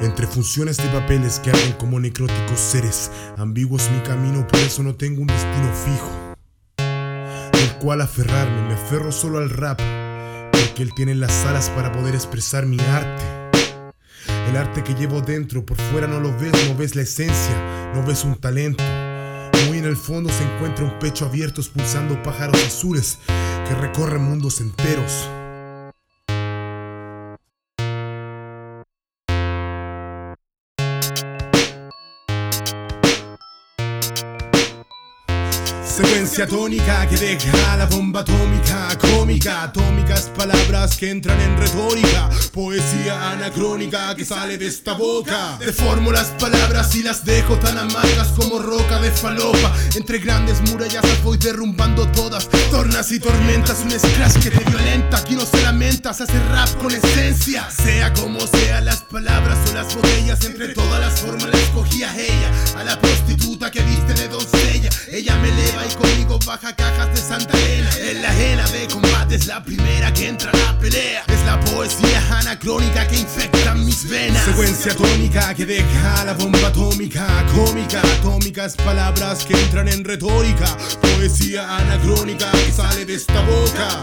Entre funciones de papeles que arden como necróticos seres, ambiguos mi camino, por eso no tengo un destino fijo. Del cual aferrarme, me aferro solo al rap, porque él tiene las alas para poder expresar mi arte. El arte que llevo dentro, por fuera no lo ves, no ves la esencia, no ves un talento. Muy en el fondo se encuentra un pecho abierto expulsando pájaros azules que recorren mundos enteros. Secuencia tónica que deja la bomba atómica, cómica, atómicas palabras que entran en retórica, poesía anacrónica que sale de esta boca. Deformo las palabras y las dejo tan amargas como roca de falopa. Entre grandes murallas las voy derrumbando todas, tornas y tormentas, mezclas que te violenta. Aquí no se lamenta, se hace rap con esencia. Sea como sea, las palabras o las botellas, entre todas las formas la escogía ella, a la prostituta que viste de doncella. Ella me eleva y conmigo baja cajas de Santa Elena. Es la ajena de combates, la primera que entra a la pelea. Es la poesía anacrónica que infecta mis venas. Secuencia tónica que deja la bomba atómica, cómica, atómicas palabras que entran en retórica. Poesía anacrónica que sale de esta boca.